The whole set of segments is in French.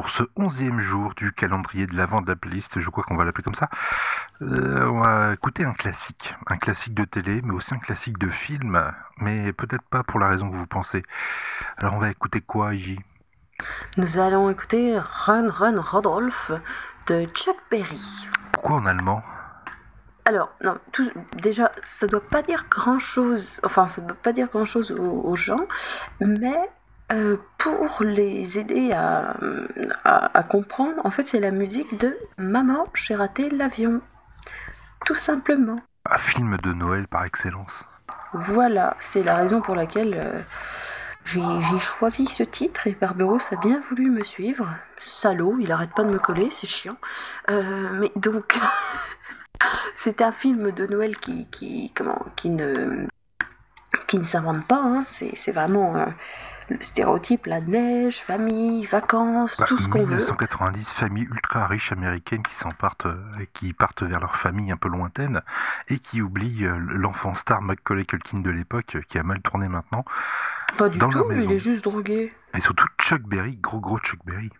pour ce onzième jour du calendrier de l'avant de la playlist, je crois qu'on va l'appeler comme ça. Euh, on va écouter un classique, un classique de télé, mais aussi un classique de film, mais peut-être pas pour la raison que vous pensez. Alors on va écouter quoi, Iji Nous allons écouter Run Run Rodolphe de Chuck Berry. Pourquoi en allemand? Alors, non, tout, déjà, ça doit pas dire grand chose, enfin, ça doit pas dire grand chose aux, aux gens, mais euh, pour les aider à, à, comprendre, en fait, c'est la musique de Maman, j'ai raté l'avion. Tout simplement. Un film de Noël par excellence. Voilà, c'est la raison pour laquelle euh, j'ai choisi ce titre et Barberos a bien voulu me suivre. Salaud, il arrête pas de me coller, c'est chiant. Euh, mais donc, c'est un film de Noël qui, qui, comment, qui ne, qui ne s'invente pas. Hein. C'est vraiment le stéréotype, la neige, famille, vacances, bah, tout ce qu'on veut. 1990, famille ultra riche américaine qui s'en partent, euh, qui partent vers leur famille un peu lointaine et qui oublient euh, l'enfant star Macaulay Culkin de l'époque qui a mal tourné maintenant. Pas du tout, il est juste drogué. Et surtout Chuck Berry, gros gros Chuck Berry.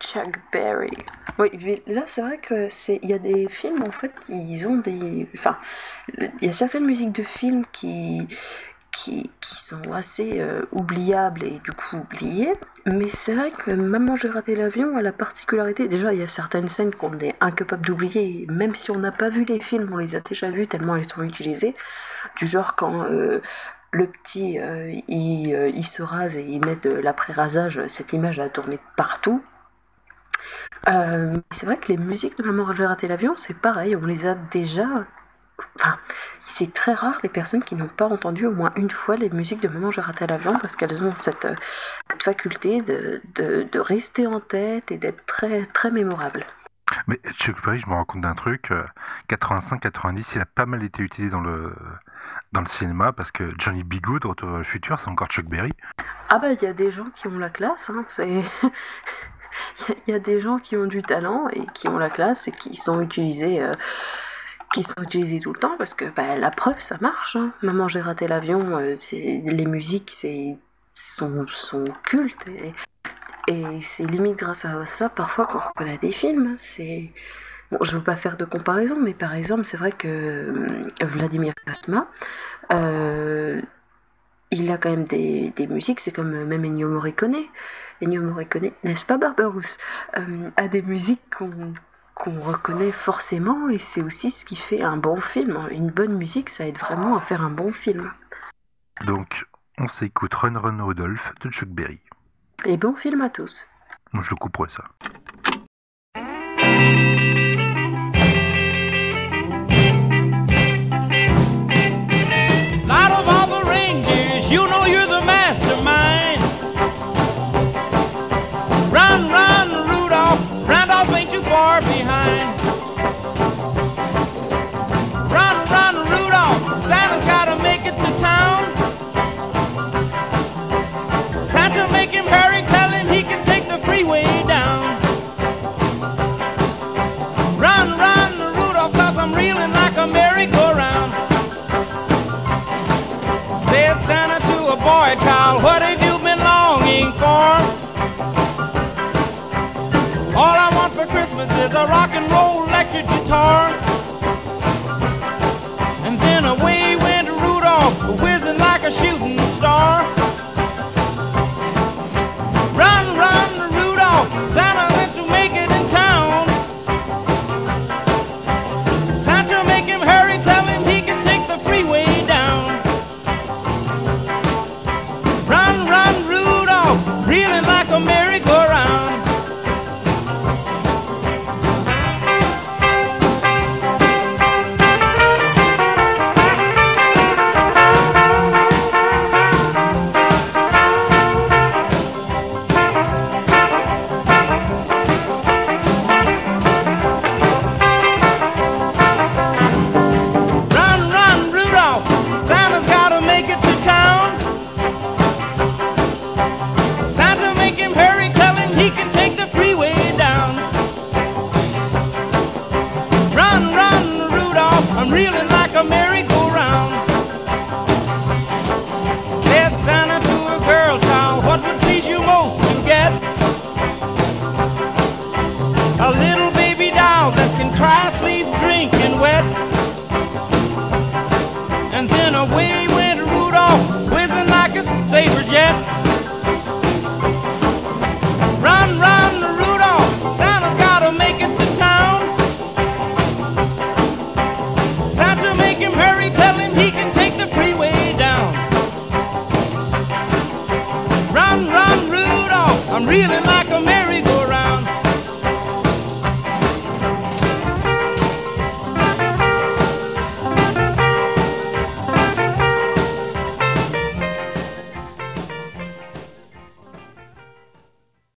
Chuck Berry. Oui, là c'est vrai que c'est, il y a des films en fait, ils ont des, enfin, il y a certaines musiques de films qui qui, sont assez euh, oubliables et du coup oubliées. Mais c'est vrai que Maman j'ai raté l'avion a la particularité, déjà il y a certaines scènes qu'on est incapable d'oublier, même si on n'a pas vu les films, on les a déjà vues tellement elles sont utilisées. Du genre quand euh, le petit euh, il, se rase et il met de l'après-rasage, cette image a tourné partout. c'est vrai que les musiques de Maman j'ai raté l'avion, c'est pareil, on les a déjà Enfin, c'est très rare les personnes qui n'ont pas entendu au moins une fois les musiques de Maman j'ai raté l'avion parce qu'elles ont cette, euh, faculté de, de, rester en tête et d'être très, très mémorables. Mais Chuck Berry, je me rends compte d'un truc, 85-90, euh, il a pas mal été utilisé dans le, dans le cinéma parce que Johnny B. Good, Retour vers le futur, c'est encore Chuck Berry. Ah bah il y a des gens qui ont la classe, hein, c'est... Il y, a des gens qui ont du talent et qui ont la classe et qui sont utilisés... Euh, qui sont utilisés tout le temps parce que bah, la preuve ça marche. Hein. Maman j'ai raté l'avion, euh, les musiques c'est sont, sont cultes et, c'est limite grâce à ça parfois qu'on reconnaît des films. C'est bon, je veux pas faire de comparaison, mais par exemple c'est vrai que euh, Vladimir Kosma, euh, il a quand même des, des musiques, c'est comme même Ennio Morricone. Ennio Morricone, n'est-ce pas Barberousse, a des musiques qu'on qu'on reconnaît forcément et c'est aussi ce qui fait un bon film. Une bonne musique, ça aide vraiment à faire un bon film. Donc, on s'écoute Run Run Rudolph de Chuck Berry. Et bon film à tous. Moi, je le couperai ça. merry-go-round. Said Santa to a boy child, what have you been longing for? All I want for Christmas is a rock and roll electric guitar. I'm reeling like a merry-go-round. Said Santa to a girl child, what would please you most to get? A little baby doll that can cry, sleep, drink, and wet.